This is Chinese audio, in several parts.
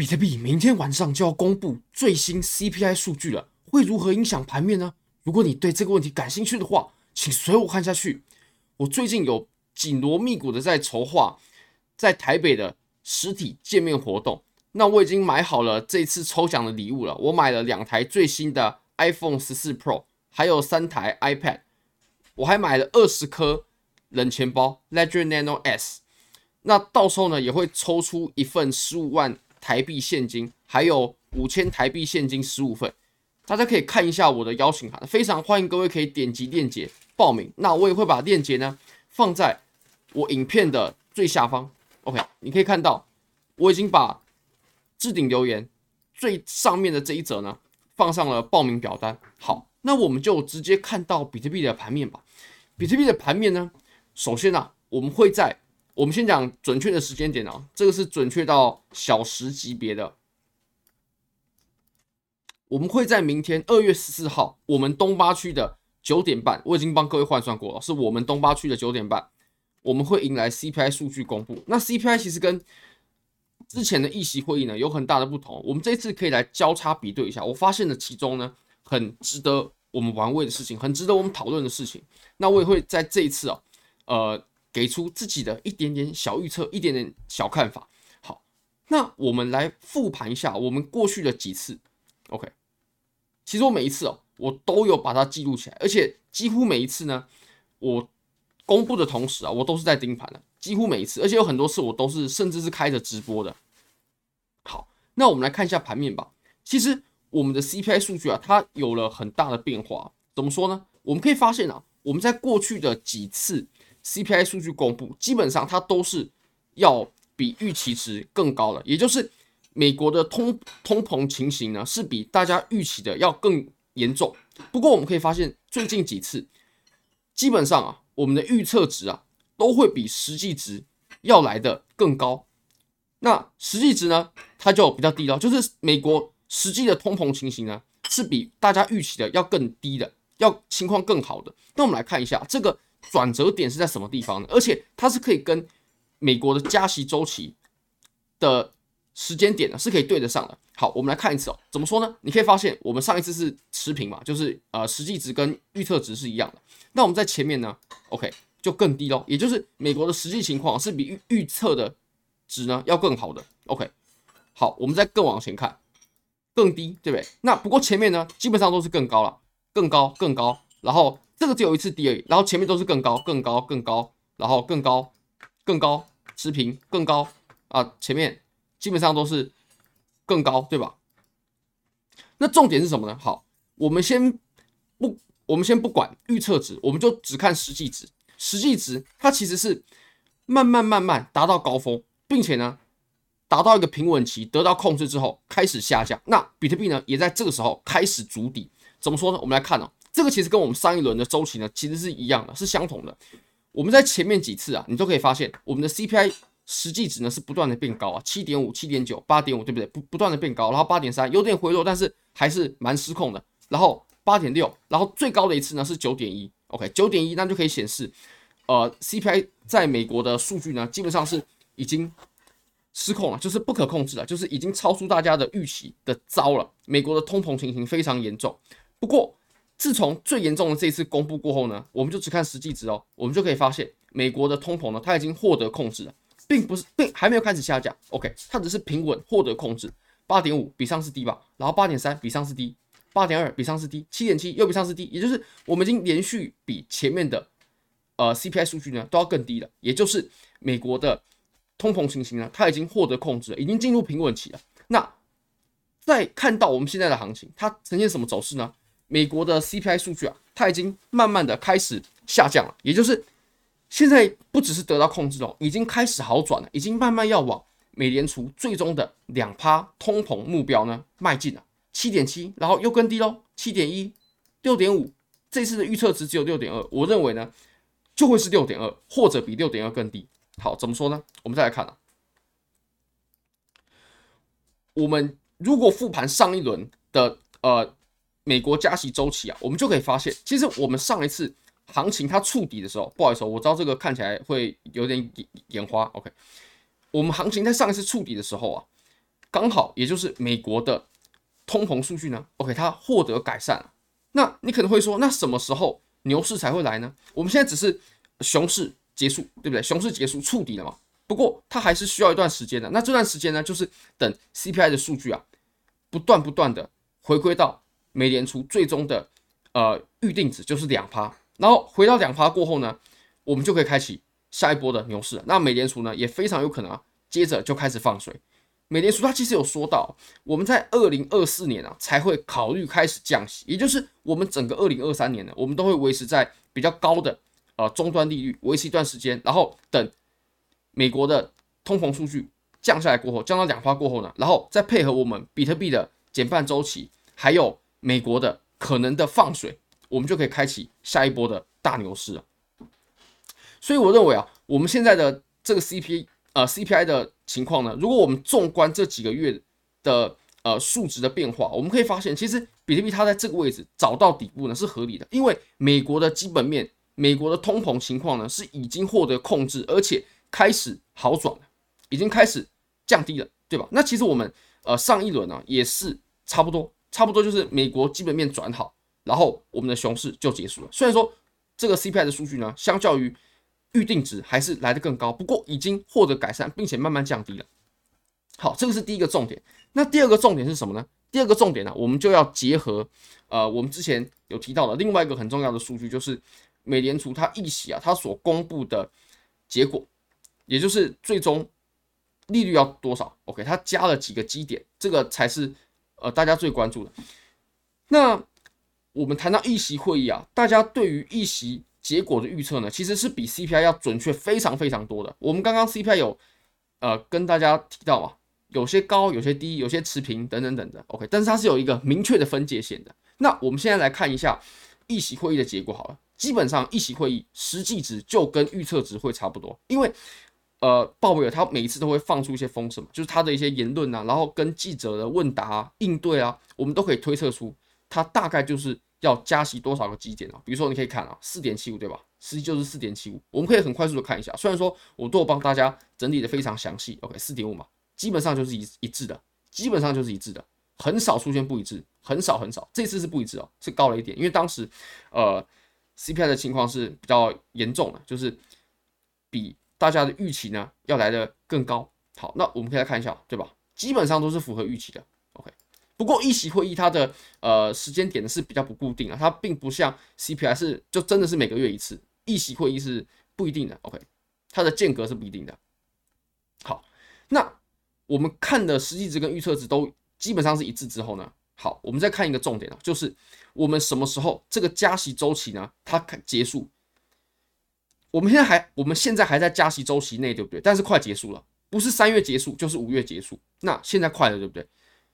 比特币明天晚上就要公布最新 CPI 数据了，会如何影响盘面呢？如果你对这个问题感兴趣的话，请随我看下去。我最近有紧锣密鼓的在筹划在台北的实体见面活动，那我已经买好了这次抽奖的礼物了。我买了两台最新的 iPhone 十四 Pro，还有三台 iPad，我还买了二十颗冷钱包 Ledger Nano S。那到时候呢，也会抽出一份十五万台币现金，还有五千台币现金十五份。大家可以看一下我的邀请函，非常欢迎各位可以点击链接报名。那我也会把链接呢放在我影片的最下方。OK，你可以看到我已经把置顶留言最上面的这一则呢放上了报名表单。好，那我们就直接看到比特币的盘面吧。比特币的盘面呢，首先呢、啊，我们会在我们先讲准确的时间点啊，这个是准确到小时级别的。我们会在明天二月十四号，我们东八区的九点半，我已经帮各位换算过了，是我们东八区的九点半，我们会迎来 CPI 数据公布。那 CPI 其实跟之前的议息会议呢有很大的不同，我们这次可以来交叉比对一下。我发现了其中呢很值得我们玩味的事情，很值得我们讨论的事情。那我也会在这一次啊，呃，给出自己的一点点小预测，一点点小看法。好，那我们来复盘一下我们过去的几次，OK。其实我每一次哦，我都有把它记录起来，而且几乎每一次呢，我公布的同时啊，我都是在盯盘的，几乎每一次，而且有很多次我都是甚至是开着直播的。好，那我们来看一下盘面吧。其实我们的 CPI 数据啊，它有了很大的变化。怎么说呢？我们可以发现啊，我们在过去的几次 CPI 数据公布，基本上它都是要比预期值更高的，也就是。美国的通通膨情形呢，是比大家预期的要更严重。不过我们可以发现，最近几次基本上啊，我们的预测值啊都会比实际值要来的更高。那实际值呢，它就比较低了，就是美国实际的通膨情形呢，是比大家预期的要更低的，要情况更好的。那我们来看一下这个转折点是在什么地方呢？而且它是可以跟美国的加息周期的。时间点呢是可以对得上的。好，我们来看一次哦。怎么说呢？你可以发现，我们上一次是持平嘛，就是呃实际值跟预测值是一样的。那我们在前面呢，OK 就更低喽，也就是美国的实际情况是比预预测的值呢要更好的。OK，好，我们再更往前看，更低，对不对？那不过前面呢基本上都是更高了，更高更高，然后这个只有一次低而已，然后前面都是更高更高更高，然后更高更高持平更高啊前面。基本上都是更高，对吧？那重点是什么呢？好，我们先不，我们先不管预测值，我们就只看实际值。实际值它其实是慢慢慢慢达到高峰，并且呢达到一个平稳期，得到控制之后开始下降。那比特币呢也在这个时候开始筑底。怎么说呢？我们来看哦，这个其实跟我们上一轮的周期呢其实是一样的，是相同的。我们在前面几次啊，你都可以发现我们的 CPI。实际值呢是不断的变高啊，七点五、七点九、八点五，对不对？不不断的变高，然后八点三有点回落，但是还是蛮失控的。然后八点六，然后最高的一次呢是九点一，OK，九点一那就可以显示，呃，CPI 在美国的数据呢基本上是已经失控了，就是不可控制了，就是已经超出大家的预期的糟了。美国的通膨情形非常严重。不过自从最严重的这一次公布过后呢，我们就只看实际值哦，我们就可以发现美国的通膨呢它已经获得控制了。并不是，并还没有开始下降。OK，它只是平稳获得控制，八点五比上次低吧，然后八点三比上次低，八点二比上次低，七点七又比上次低，也就是我们已经连续比前面的呃 CPI 数据呢都要更低了，也就是美国的通膨情形呢，它已经获得控制了，已经进入平稳期了。那再看到我们现在的行情，它呈现什么走势呢？美国的 CPI 数据啊，它已经慢慢的开始下降了，也就是。现在不只是得到控制哦，已经开始好转了，已经慢慢要往美联储最终的两趴通膨目标呢迈进了，七点七，然后又更低喽，七点一，六点五，这次的预测值只有六点二，我认为呢就会是六点二，或者比六点二更低。好，怎么说呢？我们再来看啊，我们如果复盘上一轮的呃美国加息周期啊，我们就可以发现，其实我们上一次。行情它触底的时候，不好意思，我知道这个看起来会有点眼眼花。OK，我们行情在上一次触底的时候啊，刚好也就是美国的通膨数据呢，OK，它获得改善了。那你可能会说，那什么时候牛市才会来呢？我们现在只是熊市结束，对不对？熊市结束触底了嘛？不过它还是需要一段时间的。那这段时间呢，就是等 CPI 的数据啊，不断不断的回归到美联储最终的呃预定值，就是两趴。然后回到两趴过后呢，我们就可以开启下一波的牛市。那美联储呢，也非常有可能啊，接着就开始放水。美联储它其实有说到，我们在二零二四年啊才会考虑开始降息，也就是我们整个二零二三年呢，我们都会维持在比较高的呃终端利率，维持一段时间，然后等美国的通膨数据降下来过后，降到两趴过后呢，然后再配合我们比特币的减半周期，还有美国的可能的放水，我们就可以开启下一波的大牛市了。所以我认为啊，我们现在的这个 CP 呃 CPI 的。情况呢？如果我们纵观这几个月的呃数值的变化，我们可以发现，其实比特币它在这个位置找到底部呢是合理的，因为美国的基本面、美国的通膨情况呢是已经获得控制，而且开始好转了，已经开始降低了，对吧？那其实我们呃上一轮呢也是差不多，差不多就是美国基本面转好，然后我们的熊市就结束了。虽然说这个 CPI 的数据呢，相较于预定值还是来得更高，不过已经获得改善，并且慢慢降低了。好，这个是第一个重点。那第二个重点是什么呢？第二个重点呢，我们就要结合呃，我们之前有提到的另外一个很重要的数据，就是美联储它议息啊，它所公布的结果，也就是最终利率要多少？OK，它加了几个基点，这个才是呃大家最关注的。那我们谈到议席会议啊，大家对于议席。结果的预测呢，其实是比 CPI 要准确非常非常多的。我们刚刚 CPI 有呃跟大家提到嘛，有些高，有些低，有些持平等等等的。OK，但是它是有一个明确的分界线的。那我们现在来看一下议席会议的结果好了。基本上议席会议实际值就跟预测值会差不多，因为呃鲍威尔他每一次都会放出一些风声，就是他的一些言论啊，然后跟记者的问答啊、应对啊，我们都可以推测出他大概就是。要加息多少个基点啊？比如说，你可以看啊，四点七五，对吧？实际就是四点七五。我们可以很快速的看一下，虽然说我都有帮大家整理的非常详细。OK，四点五嘛，基本上就是一一致的，基本上就是一致的，很少出现不一致，很少很少。这次是不一致哦，是高了一点，因为当时呃 CPI 的情况是比较严重的，就是比大家的预期呢要来的更高。好，那我们可以来看一下，对吧？基本上都是符合预期的。OK，不过议息会议它的呃时间点是比较不固定啊，它并不像 CPI 是就真的是每个月一次，议息会议是不一定的。OK，它的间隔是不一定的。好，那我们看的实际值跟预测值都基本上是一致之后呢，好，我们再看一个重点啊，就是我们什么时候这个加息周期呢？它结束？我们现在还我们现在还在加息周期内，对不对？但是快结束了，不是三月结束就是五月结束，那现在快了，对不对？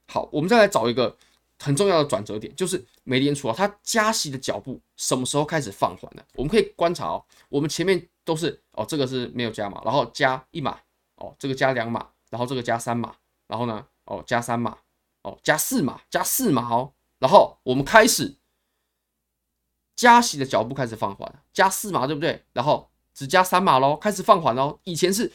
好，我们再来找一个很重要的转折点，就是美联储啊，它加息的脚步什么时候开始放缓呢？我们可以观察哦，我们前面都是哦，这个是没有加码，然后加一码，哦，这个加两码，然后这个加三码，然后呢，哦，加三码，哦，加四码，加四码哦，然后我们开始加息的脚步开始放缓，加四码对不对？然后只加三码喽，开始放缓喽。以前是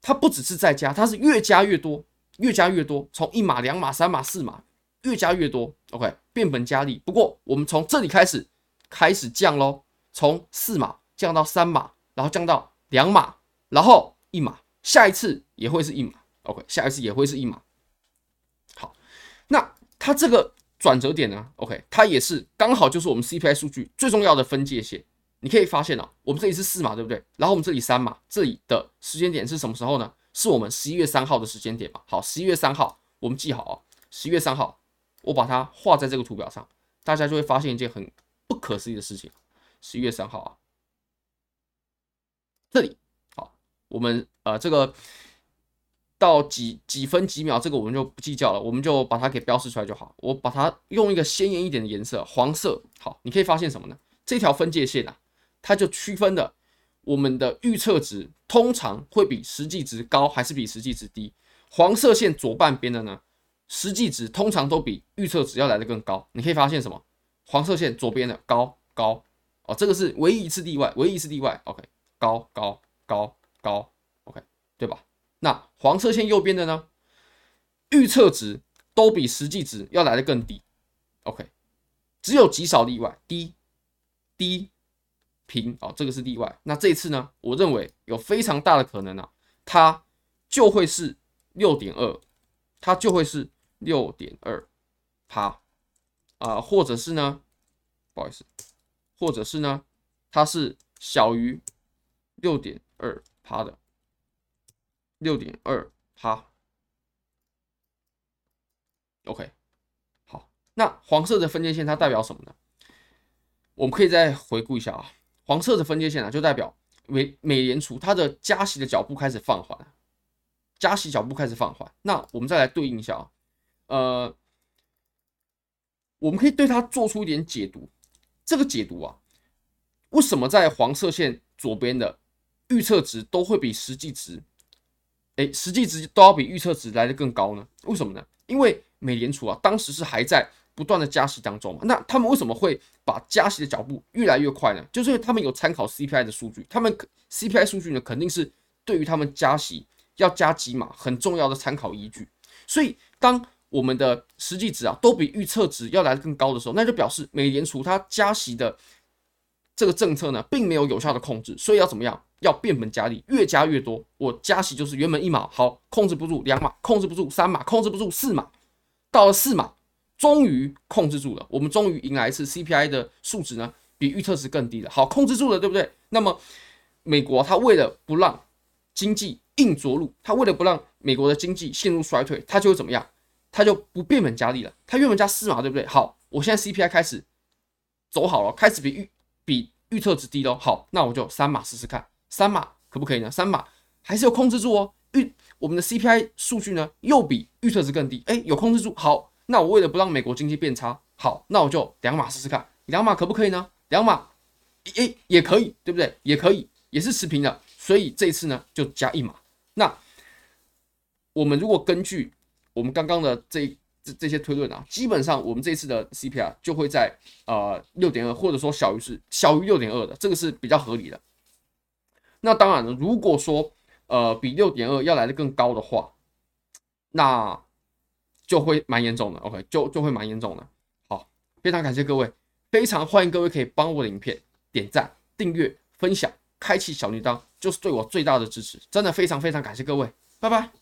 它不只是在加，它是越加越多。越加越多，从一码、两码、三码、四码，越加越多。OK，变本加厉。不过我们从这里开始开始降喽，从四码降到三码，然后降到两码，然后一码，下一次也会是一码。OK，下一次也会是一码。好，那它这个转折点呢？OK，它也是刚好就是我们 CPI 数据最重要的分界线。你可以发现啊，我们这里是四码，对不对？然后我们这里三码，这里的时间点是什么时候呢？是我们十一月三号的时间点嘛？好，十一月三号，我们记好啊。十一月三号，我把它画在这个图表上，大家就会发现一件很不可思议的事情。十一月三号啊，这里好，我们呃这个到几几分几秒，这个我们就不计较了，我们就把它给标示出来就好。我把它用一个鲜艳一点的颜色，黄色。好，你可以发现什么呢？这条分界线啊，它就区分了。我们的预测值通常会比实际值高，还是比实际值低？黄色线左半边的呢，实际值通常都比预测值要来的更高。你可以发现什么？黄色线左边的高高哦，这个是唯一一次例外，唯一一次例外。OK，高高高高，OK，对吧？那黄色线右边的呢？预测值都比实际值要来的更低。OK，只有极少例外，低、低、平，哦，这个是例外。那这一次呢，我认为有非常大的可能啊，它就会是六点二，它就会是六点二趴啊，或者是呢，不好意思，或者是呢，它是小于六点二趴的，六点二趴。OK 好。那黄色的分界线它代表什么呢？我们可以再回顾一下啊，黄色的分界线啊，就代表美美联储它的加息的脚步开始放缓，加息脚步开始放缓。那我们再来对应一下啊，呃，我们可以对它做出一点解读。这个解读啊，为什么在黄色线左边的预测值都会比实际值，哎，实际值都要比预测值来的更高呢？为什么呢？因为美联储啊，当时是还在。不断的加息当中嘛，那他们为什么会把加息的脚步越来越快呢？就是因为他们有参考 CPI 的数据，他们 CPI 数据呢，肯定是对于他们加息要加几码很重要的参考依据。所以当我们的实际值啊都比预测值要来的更高的时候，那就表示美联储它加息的这个政策呢，并没有有效的控制，所以要怎么样？要变本加厉，越加越多。我加息就是原本一码，好，控制不住两码，控制不住三码，控制不住四码，到了四码。终于控制住了，我们终于迎来一次 CPI 的数值呢，比预测值更低了。好，控制住了，对不对？那么美国它为了不让经济硬着陆，它为了不让美国的经济陷入衰退，它就会怎么样？它就不变本加厉了。它原本加四码，对不对？好，我现在 CPI 开始走好了，开始比预比预测值低了。好，那我就三码试试看，三码可不可以呢？三码还是有控制住哦。预我们的 CPI 数据呢，又比预测值更低，哎，有控制住。好。那我为了不让美国经济变差，好，那我就两码试试看，两码可不可以呢？两码，诶，也可以，对不对？也可以，也是持平的。所以这一次呢，就加一码。那我们如果根据我们刚刚的这这这些推论啊，基本上我们这次的 CPI 就会在呃六点二，或者说小于是小于六点二的，这个是比较合理的。那当然了，如果说呃比六点二要来的更高的话，那。就会蛮严重的，OK，就就会蛮严重的。好，非常感谢各位，非常欢迎各位可以帮我的影片点赞、订阅、分享、开启小铃铛，就是对我最大的支持。真的非常非常感谢各位，拜拜。